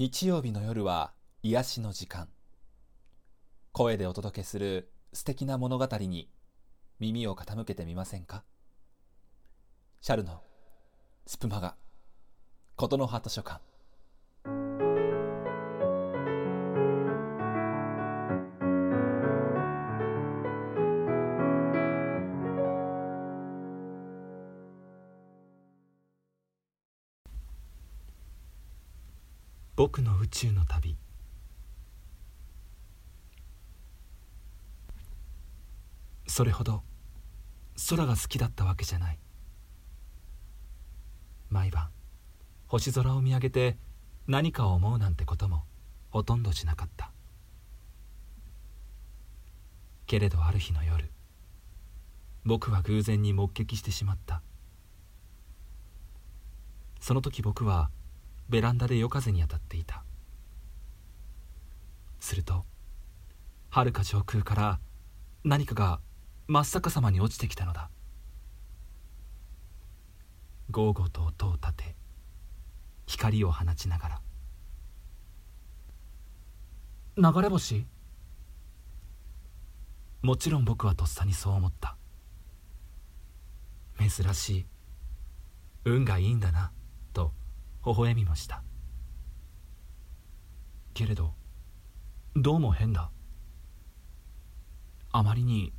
日曜日の夜は癒しの時間。声でお届けする素敵な物語に耳を傾けてみませんか？シャルのスプマガ琴の葉図書館。僕の宇宙の旅。それほど空が好きだったわけじゃない。毎晩星空を見上げて何かを思うなんてこともほとんどしなかった。けれどある日の夜僕は偶然に目撃してしまった。その時僕はベランダで夜風に当たっていた。するとはるか上空から何かが真っ逆さまに落ちてきたのだ。ゴーゴーと音を立て光を放ちながら。流れ星？もちろん僕はとっさにそう思った。珍しい。運がいいんだな。微笑みました。けれどどうも変だ。あまりに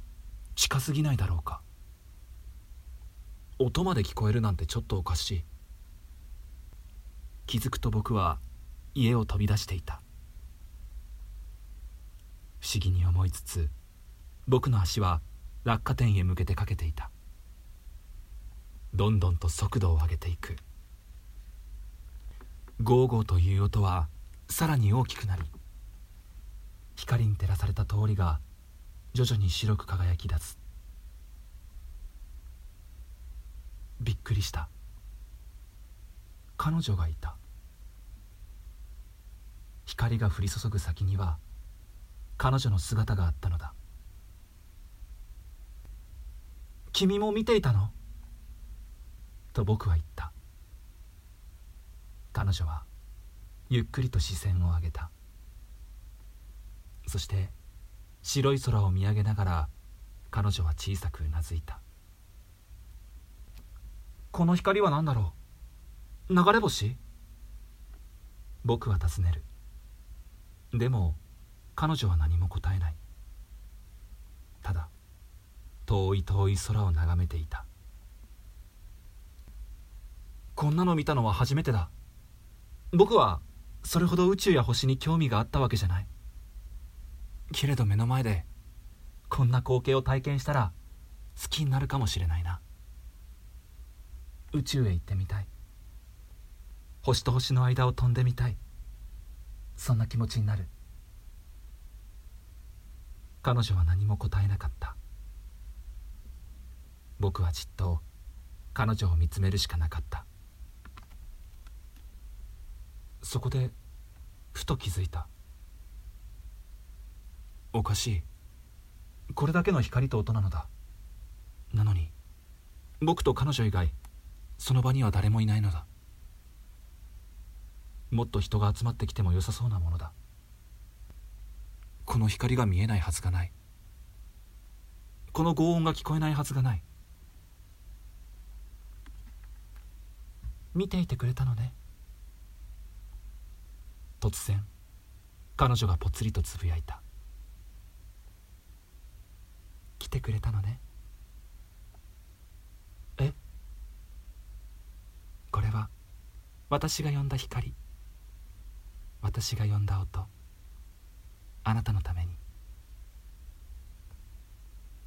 近すぎないだろうか。音まで聞こえるなんてちょっとおかしい。気づくと僕は家を飛び出していた。不思議に思いつつ僕の足は落下点へ向けてかけていた。どんどんと速度を上げていく。ゴーゴーという音はさらに大きくなり光に照らされた通りが徐々に白く輝き出す。びっくりした。彼女がいた。光が降り注ぐ先には彼女の姿があったのだ「君も見ていたの?」と僕は言った。彼女はゆっくりと視線を上げた。そして白い空を見上げながら彼女は小さくうなずいた。この光は何だろう？流れ星？僕は尋ねる。でも彼女は何も答えない。ただ遠い遠い空を眺めていた。こんなの見たのは初めてだ。僕はそれほど宇宙や星に興味があったわけじゃない。けれど目の前でこんな光景を体験したら好きになるかもしれないな。宇宙へ行ってみたい。星と星の間を飛んでみたい。そんな気持ちになる。彼女は何も答えなかった。僕はじっと彼女を見つめるしかなかった。そこでふと気づいた。おかしい。これだけの光と音なのだ。なのに僕と彼女以外その場には誰もいないのだ。もっと人が集まってきても良さそうなものだ。この光が見えないはずがない。この轟音が聞こえないはずがない。見ていてくれたのね。突然彼女がぽつりとつぶやいた。来てくれたのね。え？これは私が呼んだ光。私が呼んだ音。あなたのために。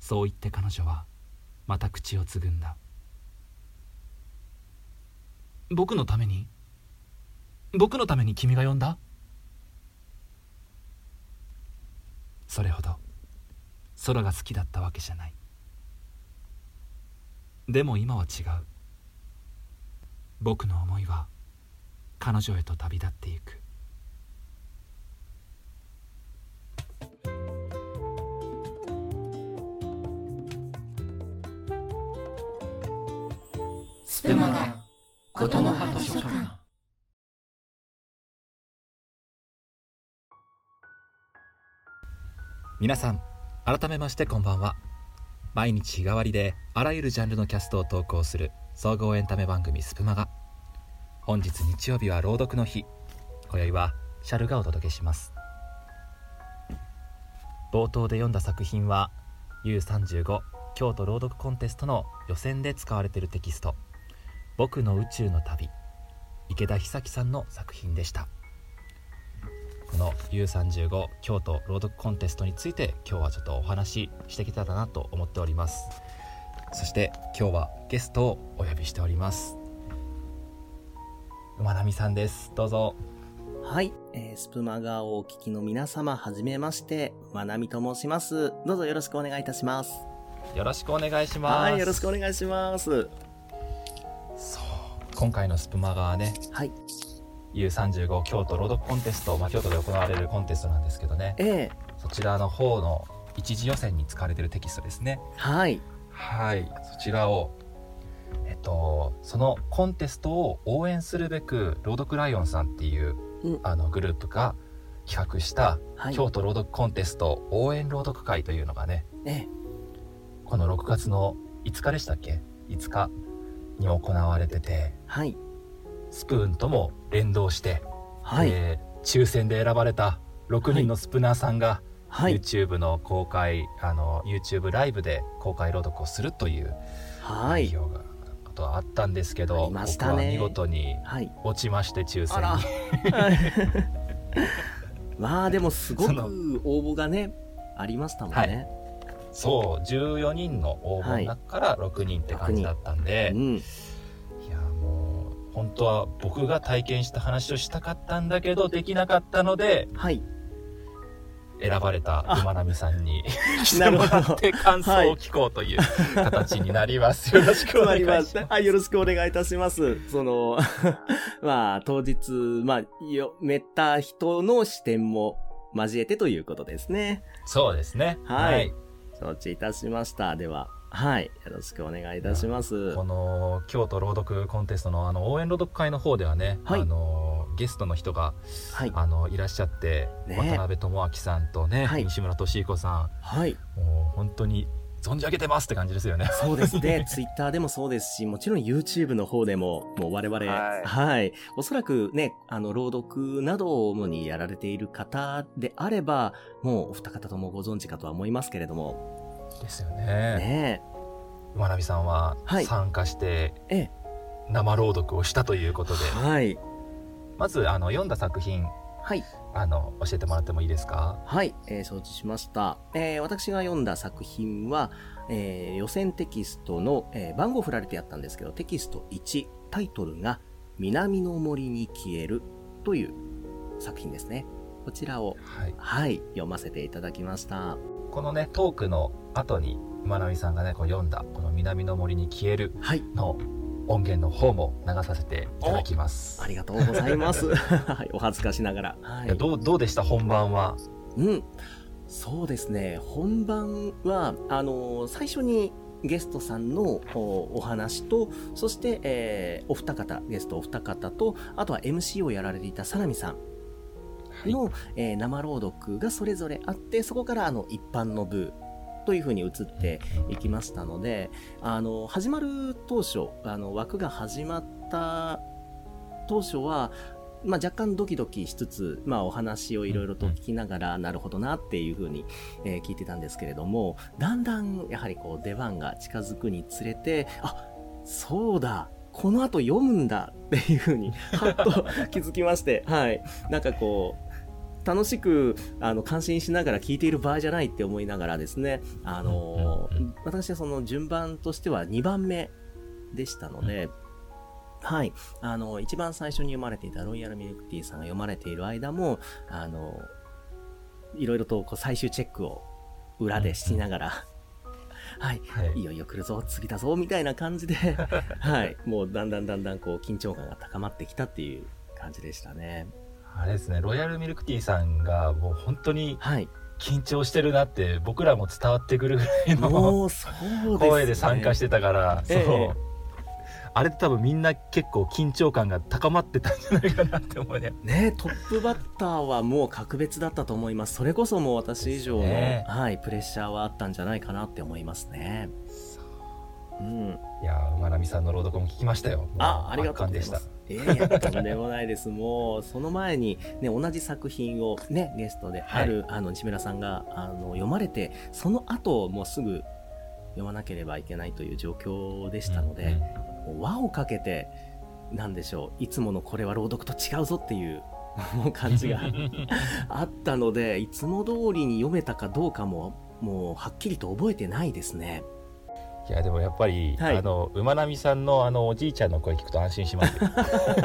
そう言って彼女はまた口をつぐんだ。僕のために？僕のために君が呼んだ？それほど空が好きだったわけじゃない。でも今は違う。僕の思いは彼女へと旅立っていく。スプマガ琴の葉図書館。皆さん改めましてこんばんは。毎日日替わりであらゆるジャンルのキャストを投稿する総合エンタメ番組スプマガ。本日日曜日は朗読の日。今宵はシャルがお届けします。冒頭で読んだ作品は U35 京都朗読コンテストの予選で使われているテキスト「僕の宇宙の旅」池田久樹さんの作品でした。この U35 京都朗読コンテストについて今日はちょっとお話ししてきたらなと思っております。そして今日はゲストをお呼びしております。馬並さんです。どうぞ。はい、えースプマガをお聞きの皆様、はじめまして、まなみと申します。どうぞよろしくお願いいたします。よろしくお願いします。はい、よろしくお願いします。そう。今回のスプマガはねはい、U35 京都朗読コンテスト、まあ、京都で行われるコンテストなんですけどね。ええ。そちらの方の一次予選に使われているテキストですね。はい、はい。そちらをえっとそのコンテストを応援するべく朗読ライオンさんっていう、うん。あのグループが企画したはい、京都朗読コンテスト応援朗読会というのがねええ。この6月の5日でしたっけ？5日に行われてて。はい、スプーンとも連動して、はい、えー抽選で選ばれた6人のスプナーさんが、はい、YouTube の公開あの YouTube ライブで公開朗読をするというはい、内容がことはあったんですけあど、ね。僕は見事にはい。落ちまして抽選あら。に。まあでもすごく応募がね、ありましたもんね。そう14人の応募の中から6人って感じだったんで、うん、い、う本当は僕が体験した話をしたかったんだけどできなかったのではい、選ばれた馬並さんに してもらって感想を聞こうという形になります。よろしくお願いします。はい、よろしくお願いいたします。その、まあ、当日、まあ、よ、めった人の視点も交えてということですね。そうですね。はい承知いたしました。では、はい、よろしくお願いいたします。この京都朗読コンテストのあの応援朗読会の方ではね、はいあのゲストの人がはい、あのいらっしゃって、ね渡辺智明さんとね、はい西村俊彦さはい、んもう本当に存じ上げてますって感じですよね。そうですね。ツイッターでもそうですし、もちろん YouTube の方でも、もう我々、はいはい。おそらくね、あの、朗読などを主にやられている方であれば、もうお二方ともご存知かとは思いますけれども、ですよね。ね馬並さんははい参加してえ。え生朗読をしたということで、え、はい。まずあの読んだ作品はい。あの教えてもらってもいいですか？はい、えー承知しました。えー私が読んだ作品は、えー予選テキストの、えー番号振られてやったんですけど、テキスト1、タイトルが、南の森に消えるという作品ですね。こちらを、はい、はい、読ませていただきました。このねトークの後に馬並さんがねこう読んだこの「南の森に消えるはい、」の音源の方も流させていただきますありがとうございます。はい、お恥ずかしながら。はいやどうどうでした本番は？うん。そうですね。本番は、あのー最初にゲストさんのおお話と、そして、えーお二方、ゲストお二方と、あとは MC をやられていたサナミさんはいの、えー生朗読がそれぞれあって、そこからあの一般の部という風に移っていきましたので、あの、始まる当初、あの、枠が始まった当初は、まあ、若干ドキドキしつつ、まあ、お話をいろいろと聞きながら、なるほどなっていうふうに、えー聞いてたんですけれども、だんだん、やはりこう、出番が近づくにつれて、あ、そうだ、この後読むんだっていうふうに、はっと 気づきまして、はい。なんかこう、楽しく、あの、感心しながら聞いている場合じゃないって思いながらですね、あのうんうんうん私はその順番としては2番目でしたので、はい。あの、一番最初に読まれていたロイヤルミルクティーさんが読まれている間も、あの、いろいろとこう最終チェックを裏でしながら、はい。はいいよいよ来るぞ、次だぞ、みたいな感じで、はい。もうだんだんだんだんこう緊張感が高まってきたっていう感じでしたね。あれですねロイヤルミルクティーさんがもう本当にはい。緊張してるなって僕らも伝わってくるぐらいのね。声で参加してたから、えう。あれって多分みんな結構緊張感が高まってたんじゃないかなって思うね。ねトップバッターはもう格別だったと思います。それこそもう私以上の、ね。はい、プレッシャーはあったんじゃないかなって思いますね。う。ん。いやー馬並さんの朗読も聞きましたよ。あ、ありがとうございます。いやいや、とんでもないです。もう、その前に、ね、同じ作品をね、ゲストである、あの、西村さんが、あの、読まれて、その後、もうすぐ読まなければいけないという状況でしたので、もう輪をかけて、なんでしょう、いつものこれは朗読と違うぞっていう感じが あったので、いつも通りに読めたかどうかも、もう、はっきりと覚えてないですね。いやでもやっぱり、はい。あの馬並さんのあのおじいちゃんの声聞くと安心しますよ。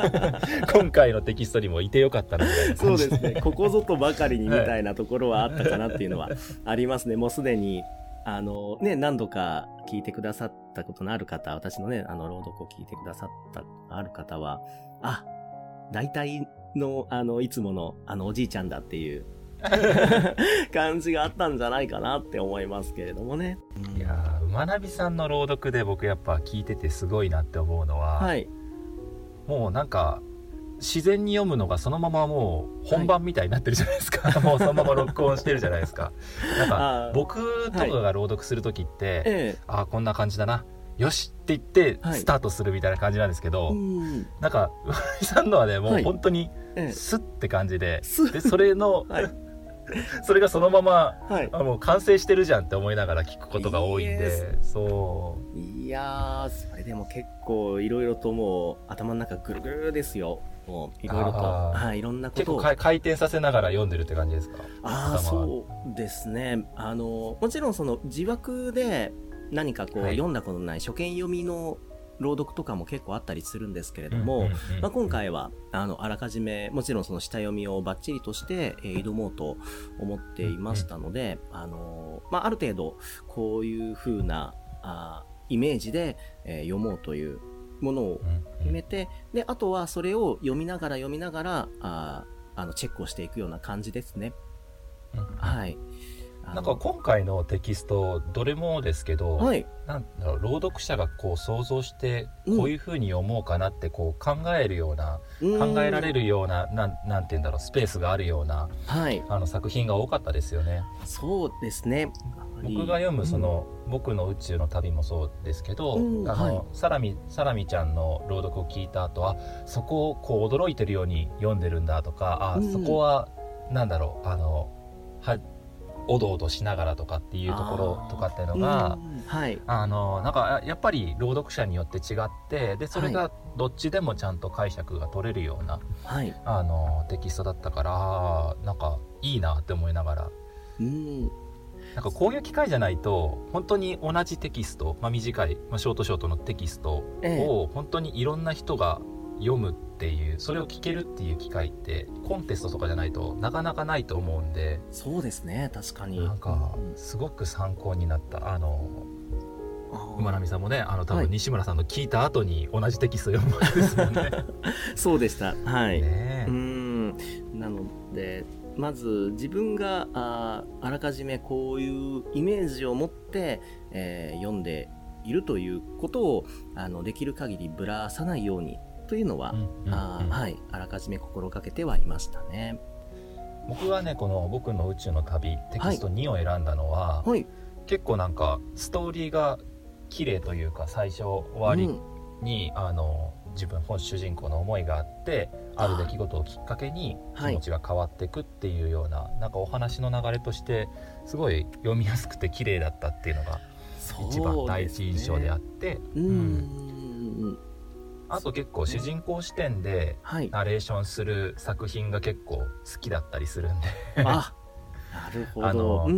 今回のテキストにもいてよかったなみたいなそうですね、ここぞとばかりにみたいなところはあったかなっていうのはありますね。もうすでに、あの、ね、何度か聞いてくださったことのある方、私のね、あの、朗読を聞いてくださったある方は、あ、大体の、あの、いつもの、あの、おじいちゃんだっていう 感じがあったんじゃないかなって思いますけれどもね。いやー馬並さんの朗読で僕やっぱ聞いててすごいなって思うのは、はい。もうなんか自然に読むのがそのままもう本番みたいになってるじゃないですか、もうそのまま録音してるじゃないですかなんか僕とかが朗読する時って、えああこんな感じだなよしって言ってはいスタートするみたいな感じなんですけえ。ど、うん。なんか馬並さんのはねもはいう本当にええ。スッて感じで、すでそれの、はい それがそのままはい。あもう完成してるじゃんって思いながら聞くことが多いんででそういやー、それでも結構いろいろともう頭の中ぐるぐるですよ。もういろいろと、はい、いろんなことを。結構か回転させながら読んでるって感じですか？ああ、そうですね。あの、もちろんその字幕で何かこう、はい読んだことのない初見読みの朗読とかも結構あったりするんですけれども、まあ、今回は、あの、あらかじめ、もちろんその下読みをバッチリとして、えー挑もうと思っていましたので、あの、まあ、ある程度、こういう風な、あーイメージで、えー読もうというものをうん決めて、で、あとはそれを読みながら読みながら、あーあの、チェックをしていくような感じですね。うんはい。あのなんか今回のテキストどれもですけど、はい。なんだろう朗読者がこう想像してうんこういうふうに読もうかなってこう考えるような、考えられる。るようななんなんて言うんだろうスペースがあるようなはい。あの作品が多かったですよね。そうですね。僕が読むその、僕の宇宙の旅もそうですけど、あの、うんはいサラミサラミちゃんの朗読を聞いた後はそこをこう驚いてるように読んでるんだとかあ、うんそこはなんだろうあのはおどおどしながらとかっていうところとかっていうのがうんはい。あのなんかやっぱり朗読者によって違ってでそれがどっちでもちゃんと解釈が取れるような、はい。あのテキストだったからなんかいいなって思いながらうん。なんかこういう機会じゃないと本当に同じテキスト、まあ、短い、まあ、ショートショートのテキストええ。を本当にいろんな人が読むっていうそれを聞けるっていう機会ってコンテストとかじゃないとなかなかないと思うんでそうですね。確かに。なんかうんすごく参考になったあの馬並さんもねあの多はい分西村さんの聞いた後に同じテキスト読むわけですもんね。そうでした。はい。ねうーんなのでまず自分があーあらかじめこういうイメージを持って、えー読んでいるということをあのできる限りぶらさないようにというのは、うんうんうん。あーはい、あらかじめ心がけてはいましたね。僕はねこの「僕の宇宙の旅」テキスト2を選んだのは、はい、結構なんかストーリーが綺麗というか最初終わりうん。に、あの自分本主人公の思いがあってある出来事をきっかけにはい。気持ちが変わっていくっていうような、なんかお話の流れとしてすごい読みやすくて綺麗だったっていうのが一番第一印象であってうーうんんあと結構主人公視点ではい。ナレーションする作品が結構好きだったりするんであ、なるほど。あのうんう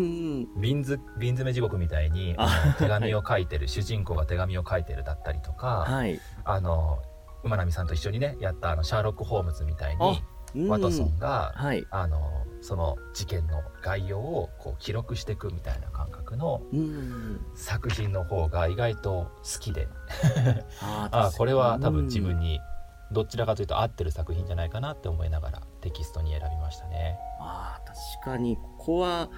ん。瓶詰地獄みたいにああの手紙を書いてる、主人公が手紙を書いてるだったりとか、はい。あの馬並さんと一緒にねやったあのシャーロック・ホームズみたいにうんワトソンが、はい。あのその事件の概要をこう記録していくみたいな感覚のうん。作品の方が意外と好きで ああこれは多分自に分にどちらかというと合ってる作品じゃないかなって思いながらテキストに選びましたね。ああ、確かに、ここは、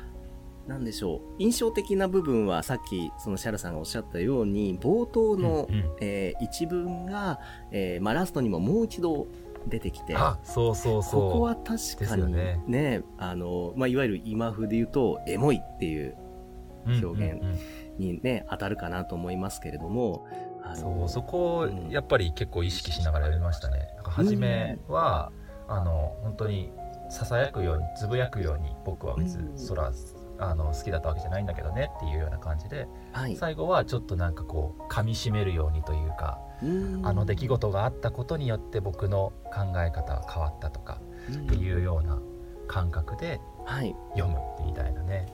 なんでしょう。印象的な部分はさっき、そのシャルさんがおっしゃったように、冒頭の、うんうんえー一文が、えーまあ、ラストにももう一度出てきて、あそうそうそう。ここは確かによね。ね、あの、まあ、いわゆる今風で言うと、エモいっていう表現うんうんうん。にね、当たるかなと思いますけれども、そうそこをうん。やっぱり結構意識しながらやりましたね。なんか初めは、あの本当にささやくようにつぶやくように僕は別うん。に空、あの好きだったわけじゃないんだけどねっていうような感じではい。最後はちょっとなんかこう噛み締めるようにというか、うんあの出来事があったことによって僕の考え方が変わったとかっていうような感覚ではい。読むみたいなね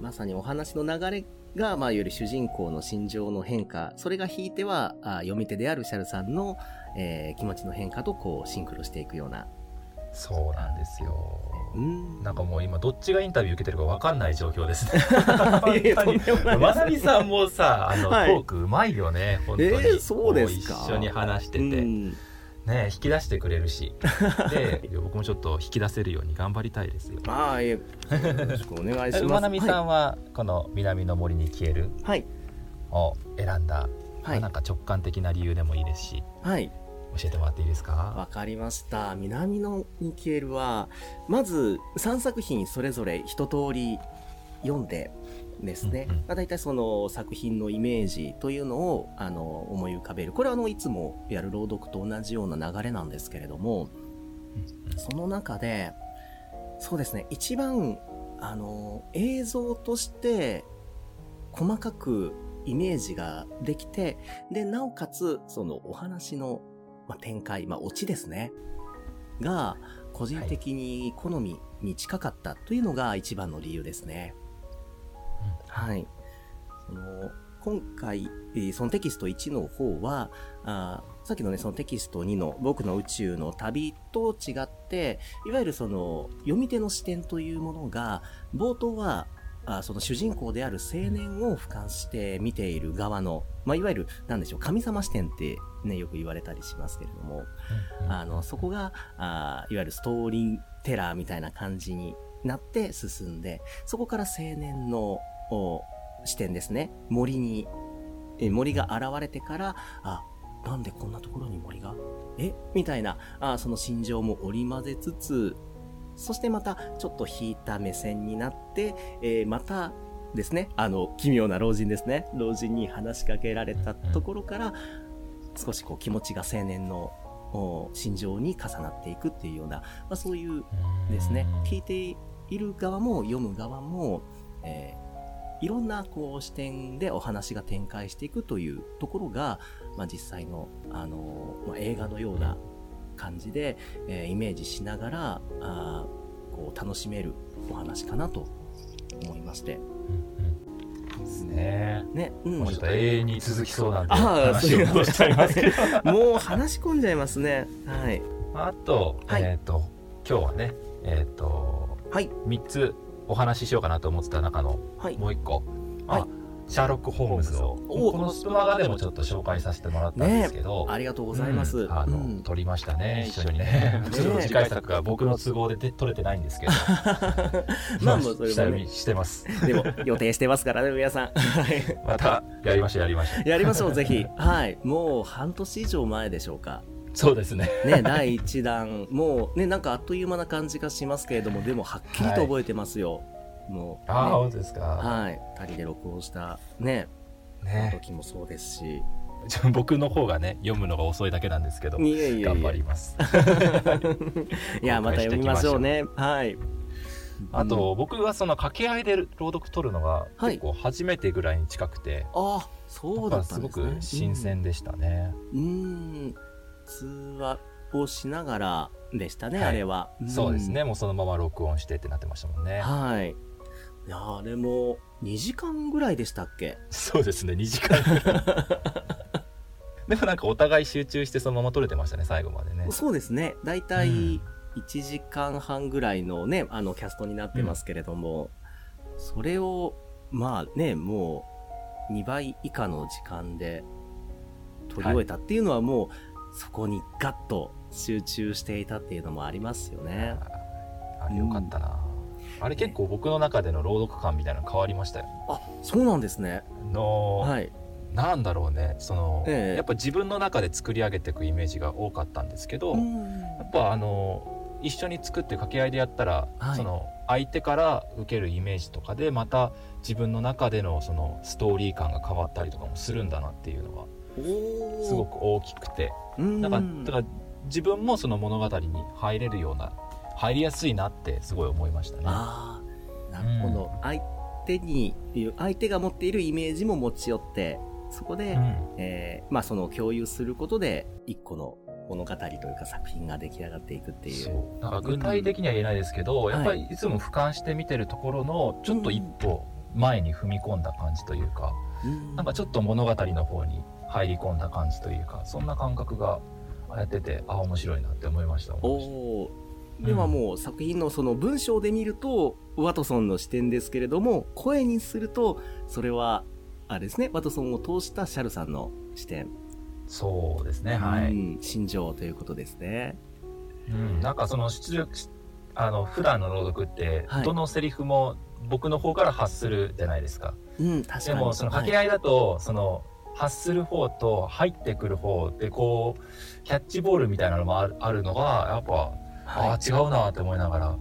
まさにお話の流れが、まあ、いわゆる主人公の心情の変化、それが引いては、あ読み手であるシャルさんの、えー気持ちの変化とこう、シンクロしていくような。そうなんですよ。うん。なんかもう今どっちがインタビュー受けてるか分かんない状況ですね。まさみさんもさあの、はい。トークうまいよね。本当に、えーそうですか。一緒に話してて、うん。ね引き出してくれるし。で僕もちょっと引き出せるように頑張りたいですよ。ああ、いえ、よろしくお願いします。馬並さんはこの「南の森に消えるはい。」を選んだ、まはい。あなんか直感的な理由でもいいですし。はい。教えてもらっていいですか？わかりました。南のニケールは、まず3作品それぞれ一通り読んでですね、うんうん。まあ、大体その作品のイメージというのをあの思い浮かべる。これはあのいつもやる朗読と同じような流れなんですけれども、その中で、そうですね、一番あの映像として細かくイメージができて、で、なおかつ、そのお話の、まあ、展開、まあ、オチですね。が、個人的に好みに近かったというのが一番の理由ですね。はい。その、今回、そのテキスト1の方は、あさっきのね、そのテキスト2の僕の宇宙の旅と違って、いわゆるその、読み手の視点というものが、冒頭は、あその主人公である青年を俯瞰して見ている側の、まあ、いわゆる、なんでしょう、神様視点ってね、よく言われたりしますけれども、あの、そこが、あーいわゆるストーリーテラーみたいな感じになって進んで、そこから青年のお視点ですね。森に、え森が現れてから、あ、なんでこんなところに森が？え？みたいな、あその心情も織り交ぜつつ、そしてまたちょっと引いた目線になって、えーまたですね、あの、奇妙な老人ですね。老人に話しかけられたところから、少しこう気持ちが青年のお心情に重なっていくっていうような、まあ、そういうですね、聞いている側も読む側も、えーいろんなこう視点でお話が展開していくというところが、まあ、実際の、あのまあ、映画のような感じで、えーイメージしながらあーこう楽しめるお話かなと思いまして。うんねね、うんもうちょっと永遠に続きそうなんで話を戻しちゃいますけど もう話し込んじゃいますね。はい。あと、はいえっ、と今日はねえっ、とはい。3つお話ししようかなと思ってた中のはい。もう1個、あはいシャーロック・ホームズをおこのスプマガでもちょっと紹介させてもらったんですけど、ありがとうございます。うんあの、うん撮りましたね一緒にねねちょっと次回作が僕の都合でで撮れてないんですけどまあまあそれもね下読みしてますでも、予定してますからね、皆さん。はい。またやりましょうやりましょうやりましょう、ぜひ。はい。もう半年以上前でしょうか。そうですねね、第1弾。もうね、なんかあっという間な感じがしますけれども、でもはっきりと覚えてますよ。もう、ああ、ね本当ですか、はい。二人で録音した、ね、ね時もそうですし。僕の方がね読むのが遅いだけなんですけど頑張ります いや、また読みましょうね。はい。あと、僕はその掛け合いで朗読取るのがはい結構初めてぐらいに近くて、あ、そうだったんですね。すごく新鮮でしたね、うん。うん。通話をしながらでしたね、はいあれは。んそうですねもうそのまま録音してってなってましたもんねはい。いや、あれも2時間ぐらいでしたっけ？そうですね2時間。ぐらいでもなんかお互い集中してそのまま撮れてましたね最後までね。そうですね。だいたいうん。1時間半ぐらいのね、あのキャストになってますけれども、それを、まあね、もう2倍以下の時間で撮り終えたっていうのはもう、そこにガッと集中していたっていうのもありますよね。あれよかったな、あれ結構僕の中での朗読感みたいなの変わりましたよ。あそうなんですね。の、はい。なんだろうね。その、ええ。やっぱ自分の中で作り上げていくイメージが多かったんですけど、やっぱあの一緒に作って掛け合いでやったら、はい。その相手から受けるイメージとかでまた自分の中でのそのストーリー感が変わったりとかもするんだなっていうのがおすごく大きくて。うん。だからだから自分もその物語に入れるような入りやすいなってすごい思いましたね。なるほど、相手に相手が持っているイメージも持ち寄ってそこで、うん。えーまあその共有することで一個の物語というか作品が出来上がっていくっていう。そう。なんか具体的には言えないですけど、んやっぱりいつも俯瞰して見てるところのちょっと一歩前に踏み込んだ感じというか、うん。なんかちょっと物語の方に入り込んだ感じというかそんな感覚がやっててあ面白いなって思いましたおではもう作品のその文章で見るとワトソンの視点ですけれども声にするとそれはあれですねワトソンを通したシャルさんの視点、そうですねはい、うん心情ということですね。うん、なんかその出力あの普段の朗読ってはい。どのセリフも僕の方から発するじゃないですか、うん確かに。でもその掛け合いだと、その発する方と入ってくる方でこうキャッチボールみたいなのもあるあるのがやっぱ、はいああ違うなって思いながら、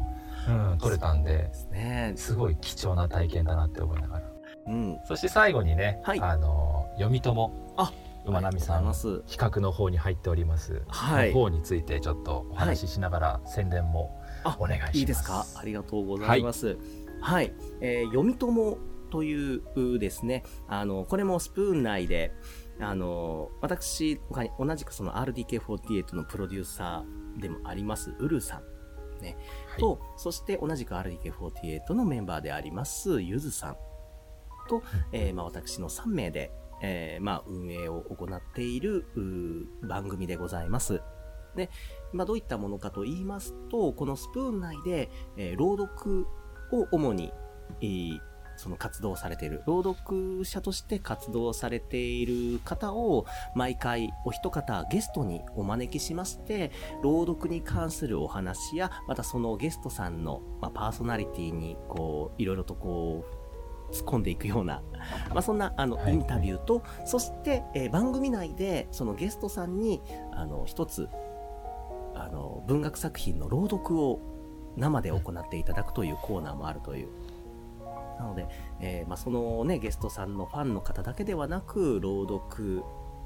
うん、撮れたんでですね。すごい貴重な体験だなって思いながら。うん。そして最後にね、はい。あの読み友あ馬並さんありがとうございます。企画の方に入っております、はい。の方についてちょっとお話ししながら宣伝もあお願いします。いいですか？ありがとうございます。はい。えー読み友というですね、あの、これもスプーン内で、あの、私、他に同じくその RDK48 のプロデューサーでもあります、ウルさん。ね。はいと、そして同じく RDK48 のメンバーであります、ゆずさん。と、えーまあ私の3名で、えーまあ運営を行っている番組でございます。で、まあどういったものかと言いますと、このスプーン内で、えー朗読を主に、えーその活動されている、朗読者として活動されている方を毎回お一方ゲストにお招きしまして、朗読に関するお話や、またそのゲストさんの、まあ、パーソナリティに、こう、いろいろとこう、突っ込んでいくような、まあ、そんな、あの、はいインタビューと、そして、えー番組内で、そのゲストさんに、あの、一つ、あの、文学作品の朗読を生で行っていただくというコーナーもあるという。なので、えーまあ、そのね、ゲストさんのファンの方だけではなく、朗読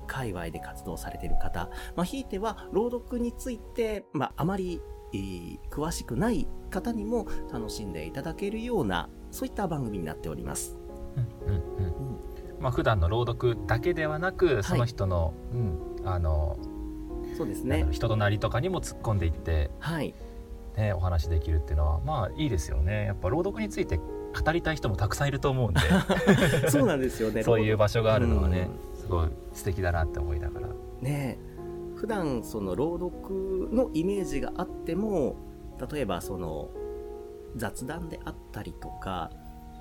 界隈で活動されている方、まあ、ひいては朗読について、まあ、あまり、えー詳しくない方にも楽しんでいただけるような、そういった番組になっております。うんうんうんまあ普段の朗読だけではなくその人の、うんあのそうですね。人となりとかにも突っ込んでいって、はい。ね、お話できるっていうのはまあいいですよねやっぱ朗読について語りたい人もたくさんいると思うんで。そうなんですよね。そういう場所があるのはねうん。すごい素敵だなって思いながら。ねえ。普段その朗読のイメージがあっても例えばその雑談であったりとか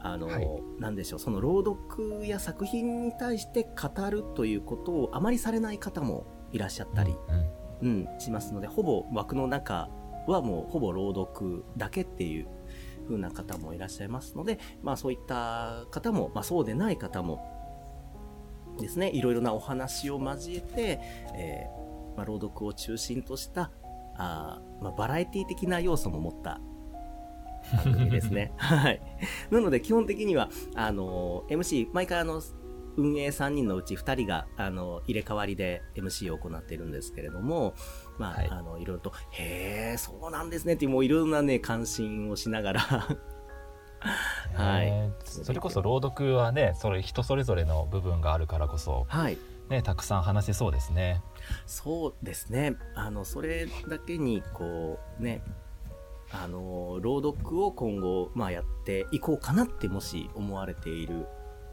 あの、はい。なんでしょうその朗読や作品に対して語るということをあまりされない方もいらっしゃったり、うんうん、しますのでほぼ枠の中はもうほぼ朗読だけっていう風な方もいらっしゃいますので、まあそういった方も、まあそうでない方もですね、いろいろなお話を交えて、えーまあ、朗読を中心とした、あーまあ、バラエティ的な要素も持った番組ですね。はい。なので基本的には、あの、MC、毎回あの、運営3人のうち2人が、あの、入れ替わりで MC を行っているんですけれども、まあ、はい。あの、いろいろと、へえ、そうなんですねっていう、もういろんなね、関心をしながら、はい。ねそれこそ朗読はねそれ人それぞれの部分があるからこそ、はい。ね、たくさん話せそうですね。そうですね。あの、それだけに、こう、ね、あの、朗読を今後、まあやっていこうかなって、もし思われている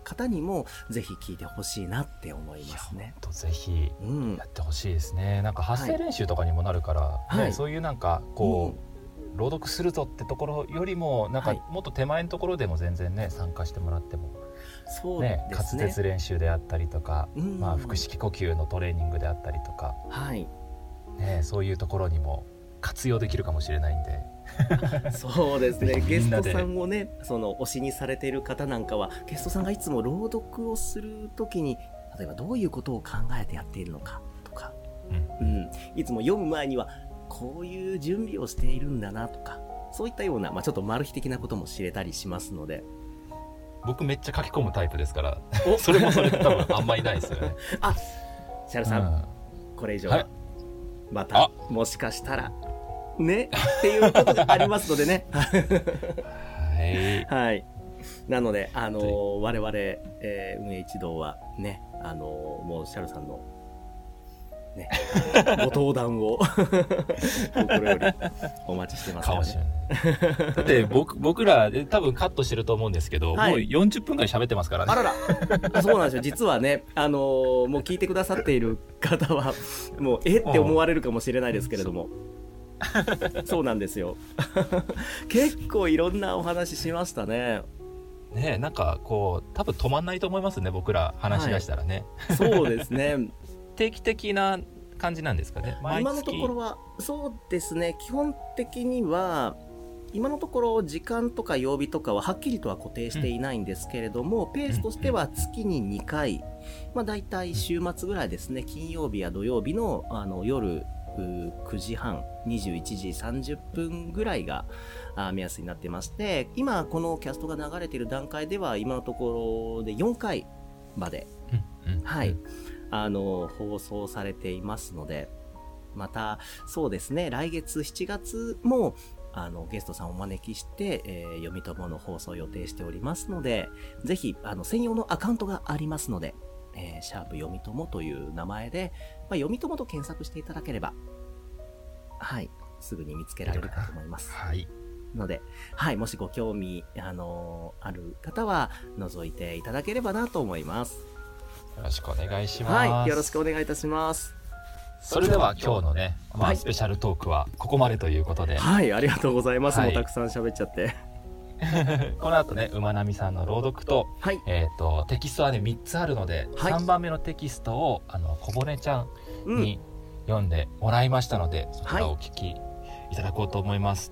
方にも、ぜひ聞いてほしいなって思いますね。とぜひうんや。ってほしいですねなんか発声練習とかにもなるから、はいね、そういうなんかこう、朗読するぞってところよりもなんかはいもっと手前のところでも全然ね参加してもらってもそうねですね。滑舌練習であったりとか、うんまあ、腹式呼吸のトレーニングであったりとか、はい。ね、そういうところにも活用できるかもしれないんで。そうですね。ゲストさんをねその推しにされている方なんかはゲストさんがいつも朗読をするときに例えばどういうことを考えてやっているのかとか、うん。うん、いつも読む前にはこういう準備をしているんだなとかそういったような、まあ、ちょっとマル秘的なことも知れたりしますので。僕めっちゃ書き込むタイプですから。お。それもそれで多分あんまりないですよね。シャルさん、うん。これ以上は。はいまたあ。もしかしたらねっていうことがありますのでね。はい。はい。なので、あのー我々、えー運営一同はね、あのーもうシャルさんの、ね、ご登壇を 心よりお待ちしてますよかもしれね。ないだって僕僕らで多分カットしてると思うんですけど、はいもう40分ぐらい喋ってますからねあらら、そうなんですよ。実はね、あのーもう聞いてくださっている方は、もう、えって思われるかもしれないですけれども。そうなんですよ。結構いろんなお話しましたね。ねえなんかこう多分止まんないと思いますね僕ら話し出したらね、そうですね。定期的な感じなんですかね？毎今の月ところはそうですね。基本的には今のところ時間とか曜日とかははっきりとは固定していないんですけれども、ペースとしては月に2回、まあ、大体週末ぐらいですね。金曜日や土曜日のあの夜うー9時半21時30分ぐらいがあ目安になってまして今このキャストが流れている段階では今のところで4回まで。うんうん。はい、あの放送されていますのでまたそうですね来月7月もあのゲストさんをお招きして、えー読み友の放送を予定しておりますのでぜひあの専用のアカウントがありますので、えーシャープ読み友という名前で、まあ、読み友と検索していただければはいすぐに見つけられるかと思いますはいので、はい、もしご興味、あのある方は覗いていただければなと思います。よろしくお願いします、はい、よろしくお願いいたします。それでは今日のね、まあ、はいスペシャルトークはここまでということで、はい、ありがとうございます。はいもうたくさん喋っちゃって。この後ね馬並さんの朗読と,、はい、えー、とテキストはね3つあるので、はい3番目のテキストをあの小骨ちゃんうん、に読んでもらいましたので、そちはいらをお聞きいただこうと思います、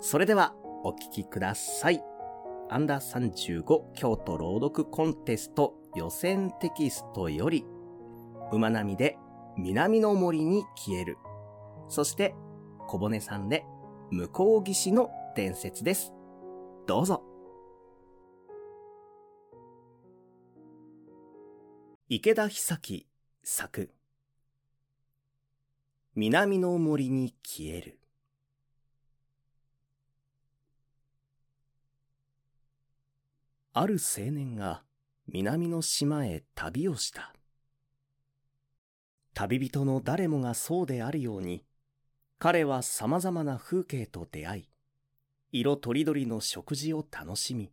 それではお聞きください。アンダー35京都朗読コンテスト予選テキストより、馬並みで南の森に消える。そして、小骨さんで向こう岸の伝説です。どうぞ。池田久樹作南の森に消える。ある青年が南の島へ旅をした。旅人の誰もがそうであるように、彼は様々な風景と出会い、色とりどりの食事を楽しみ、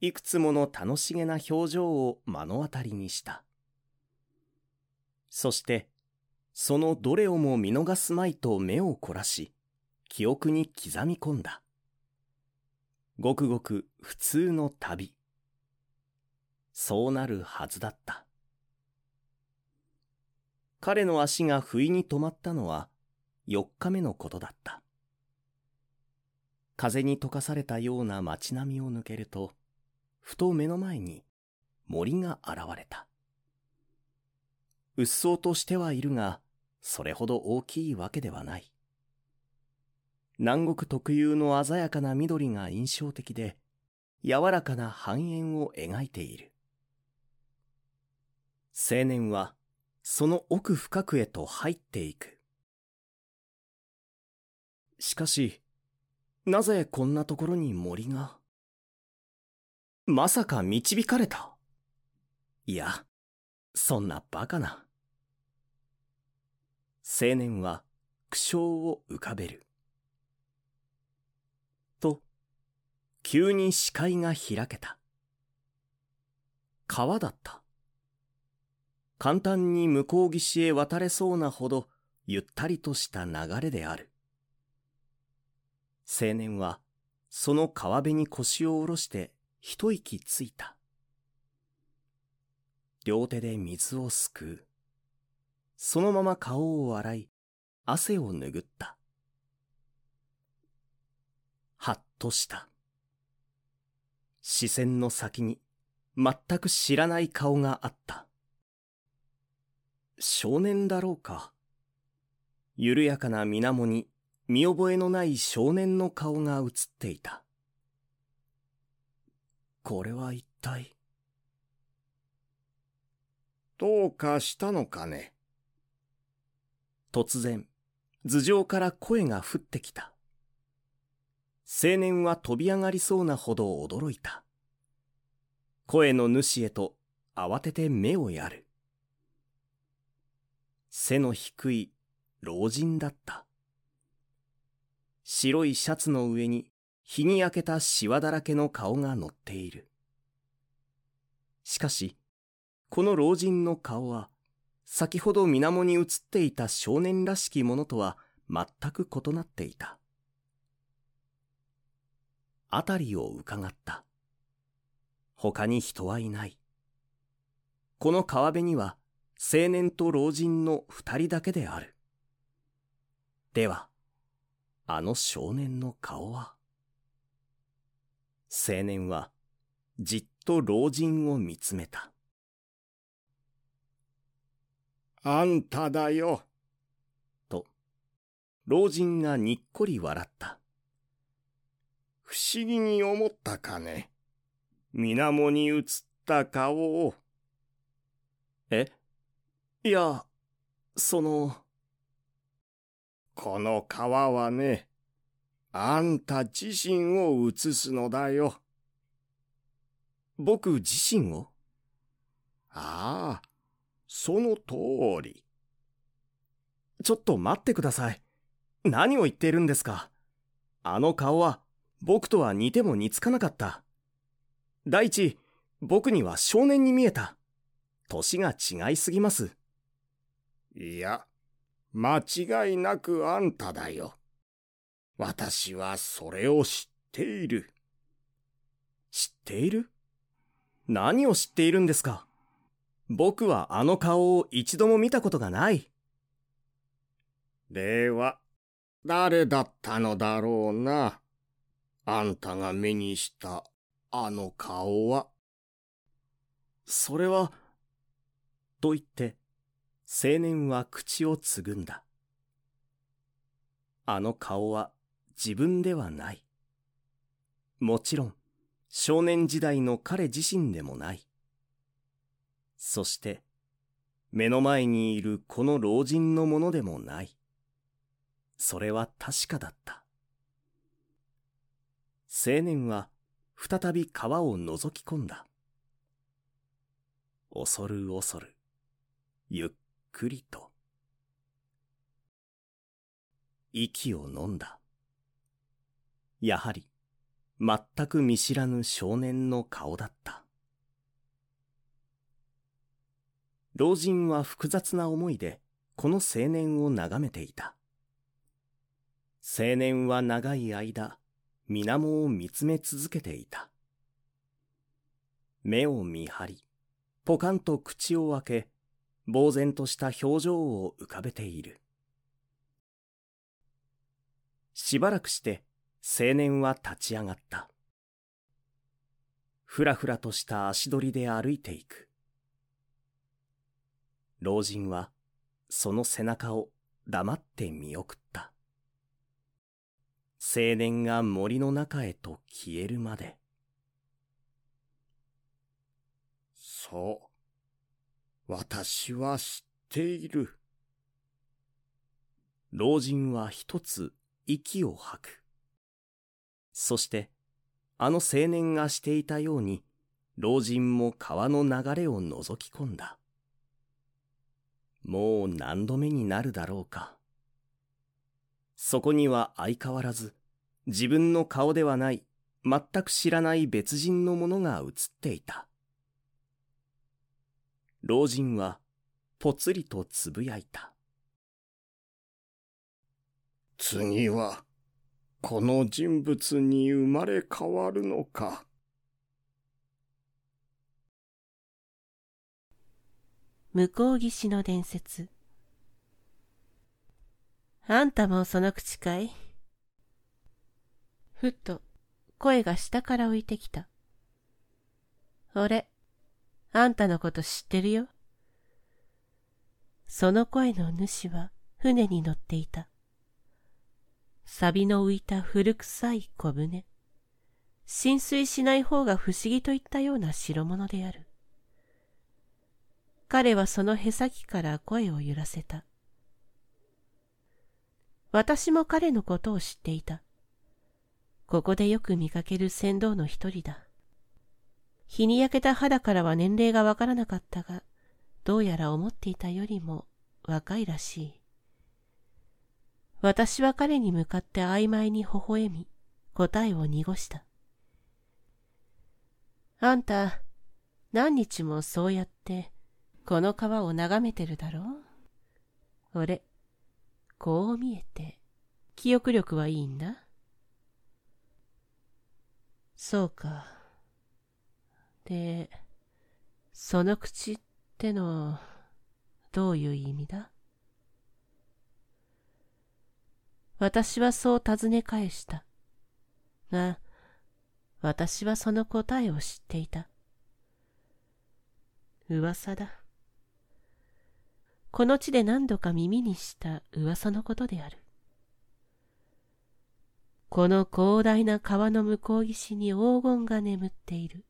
いくつもの楽しげな表情を目の当たりにした。そして、そのどれをも見逃すまいと目を凝らし、記憶に刻み込んだ。ごくごく普通の旅。そうなるはずだった。彼の足が不意に止まったのは4日目のことだった。風に溶かされたような街並みを抜けると、ふと目の前に森が現れた。うっそうとしてはいるが、それほど大きいわけではない。南国特有の鮮やかな緑が印象的で、柔らかな半円を描いている。青年は、その奥深くへと入っていく。しかし、なぜこんなところに森が？まさか導かれた？いや、そんなバカな。青年は苦笑を浮かべる。と、急に視界が開けた。川だった。簡単に向こう岸へ渡れそうなほど、ゆったりとした流れである。青年は、その川辺に腰を下ろして、一息ついた。両手で水をすくう。そのまま顔を洗い、汗を拭った。はっとした。視線の先に、全く知らない顔があった。少年だろうか。緩やかな水面に見覚えのない少年の顔が映っていた。これは一体？どうかしたのかね？突然、頭上から声が降ってきた。青年は飛び上がりそうなほど驚いた。声の主へと慌てて目をやる。背の低い老人だった。白いシャツの上に日に焼けたシワだらけの顔が乗っている。しかし、この老人の顔は、先ほど水面に映っていた少年らしきものとは全く異なっていた。あたりを伺った。他に人はいない。この川辺には青年と老人の二人だけである。では、あの少年の顔は？青年はじっと老人を見つめた。あんただよ。と、老人がにっこり笑った。不思議に思ったかね。水面に映った顔を。え？いや、その、この川はね、あんた自身を映すのだよ。僕自身を？ああ、その通り。ちょっと待ってください。何を言っているんですか？あの顔は僕とは似ても似つかなかった。第一、僕には少年に見えた。年が違いすぎます。いや、間違いなくあんただよ。私はそれを知っている。知っている？何を知っているんですか？僕はあの顔を一度も見たことがない。では、誰だったのだろうな？あんたが目にしたあの顔は。それは、と言って、青年は口をつぐんだ。あの顔は自分ではない。もちろん、少年時代の彼自身でもない。そして、目の前にいるこの老人のものでもない。それは確かだった。青年は再び川を覗き込んだ。恐る恐る、ゆっくりと。息を飲んだ。やはり、全く見知らぬ少年の顔だった。老人は複雑な思いで、この青年を眺めていた。青年は長い間、水面を見つめ続けていた。目を見張り、ポカンと口を開け、呆然とした表情を浮かべている。しばらくして、青年は立ち上がった。ふらふらとした足取りで歩いていく。老人は、その背中を黙って見送った。青年が森の中へと消えるまで。そう。私は知っている。老人は一つ息を吐く。そして、あの青年がしていたように、老人も川の流れを覗き込んだ。もう何度目になるだろうか。そこには相変わらず、自分の顔ではない、全く知らない別人のものが映っていた。老人は、ぽつりとつぶやいた。次は、この人物に生まれ変わるのか。向こう岸の伝説。あんたもその口かい？ふっと声が下から浮いてきた。俺、あんたのこと知ってるよ。その声の主は船に乗っていた。錆の浮いた古臭い小舟。浸水しない方が不思議といったような代物である。彼はそのへさきから声を揺らせた。私も彼のことを知っていた。ここでよく見かける船頭の一人だ。日に焼けた肌からは年齢がわからなかったが、どうやら思っていたよりも若いらしい。私は彼に向かって曖昧に微笑み、答えを濁した。あんた、何日もそうやって、この川を眺めてるだろう？俺、こう見えて、記憶力はいいんだ？そうか。で、その口っての、どういう意味だ？私はそう尋ね返した。が、私はその答えを知っていた。噂だ。この地で何度か耳にした噂のことである。この広大な川の向こう岸に黄金が眠っている。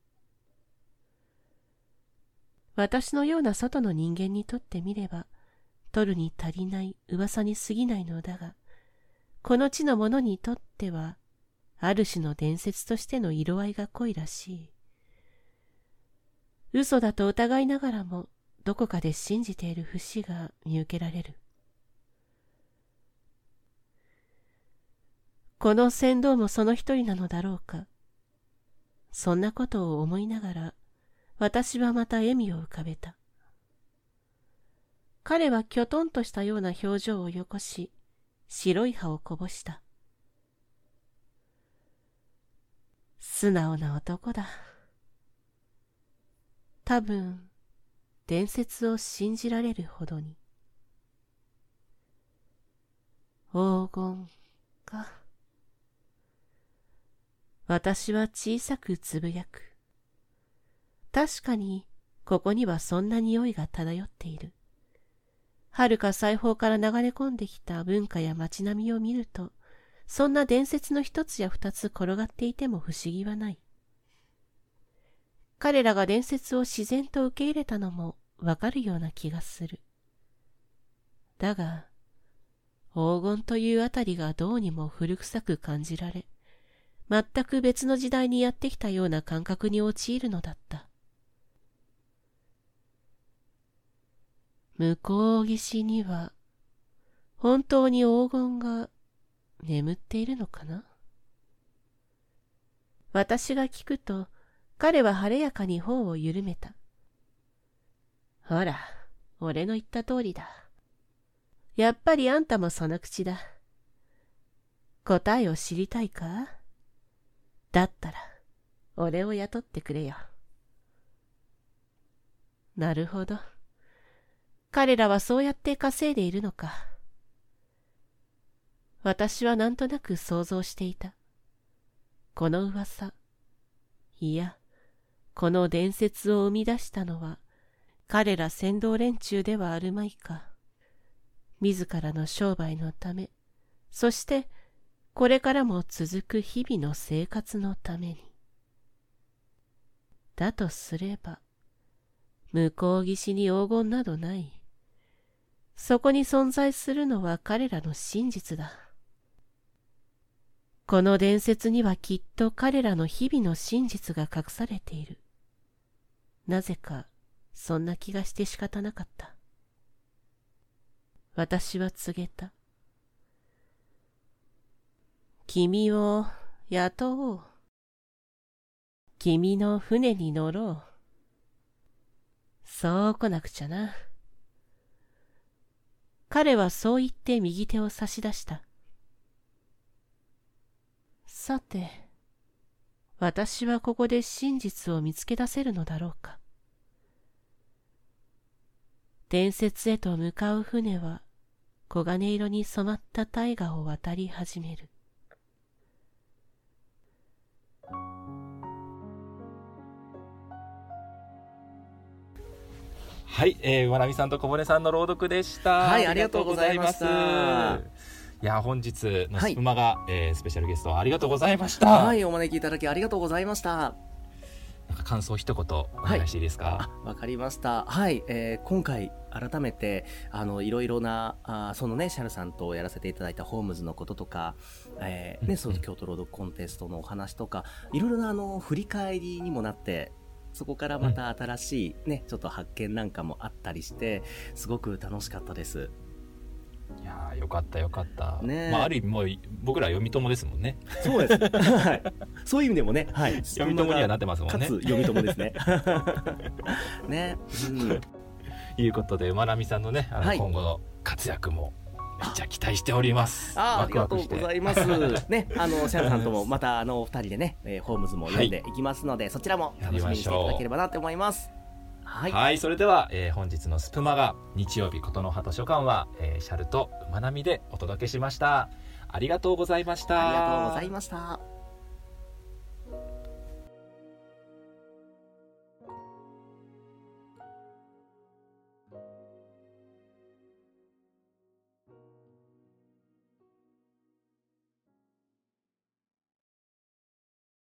私のような外の人間にとってみれば、取るに足りない噂に過ぎないのだが、この地の者にとっては、ある種の伝説としての色合いが濃いらしい。嘘だと疑いながらも、どこかで信じている節が見受けられる。この船頭もその一人なのだろうか。そんなことを思いながら、私はまた笑みを浮かべた。彼はきょとんとしたような表情をよこし、白い歯をこぼした。素直な男だ。多分、伝説を信じられるほどに。黄金か。私は小さくつぶやく。確かに、ここにはそんな匂いが漂っている。遥か西方から流れ込んできた文化や街並みを見ると、そんな伝説の一つや二つ転がっていても不思議はない。彼らが伝説を自然と受け入れたのもわかるような気がする。だが、黄金というあたりがどうにも古臭く感じられ、全く別の時代にやってきたような感覚に陥るのだった。向こう岸には、本当に黄金が眠っているのかな？私が聞くと、彼は晴れやかに頬を緩めた。ほら、俺の言った通りだ。やっぱりあんたもその口だ。答えを知りたいか？だったら、俺を雇ってくれよ。なるほど。彼らはそうやって稼いでいるのか。私はなんとなく想像していた。この噂、いや、この伝説を生み出したのは、彼ら先導連中ではあるまいか。自らの商売のため、そしてこれからも続く日々の生活のために。だとすれば、向こう岸に黄金などない。そこに存在するのは彼らの真実だ。この伝説にはきっと彼らの日々の真実が隠されている。なぜか、そんな気がして仕方なかった。私は告げた。君を雇おう。君の船に乗ろう。そう来なくちゃな。彼はそう言って右手を差し出した。さて、私はここで真実を見つけ出せるのだろうか。伝説へと向かう船は黄金色に染まった大河を渡り始める。はい、えー、まなみさんと小骨さんの朗読でした。はいありがとうございますいや、本日のスプマが、えースペシャルゲストありがとうございました。はい、お招きいただきありがとうございました。なんか感想一言お願いしていいですか？あ、わかりました。はい、えー今回改めてあのいろいろなあーそのねシャルさんとやらせていただいたホームズのこととか、えーうんねその京都朗読コンテストのお話とかいろいろなあの振り返りにもなって。そこからまた新しいね、ちょっと発見なんかもあったりして、すごく楽しかったです。いやーよかったよかった。ねえまあある意味もう僕ら読み友ですもんね。そうです。はい。そういう意味でもね、はい。読み友にはなってますもんね。かつ読み友ですね。ね。うん。いうことでまなみさんのねあのはい今後の活躍もめっちゃ期待しております。あーあワりがとうございます。ね、あの、シャルさんともまたあの、お二人でね、えーホームズも読んでいきますので、そちらも楽しみにしていただければなと思います。はい。はい、それでは、えー本日のスプマが日曜日琴の葉図書館は、えーシャルと馬並みでお届けしました。ありがとうございました。ありがとうございました。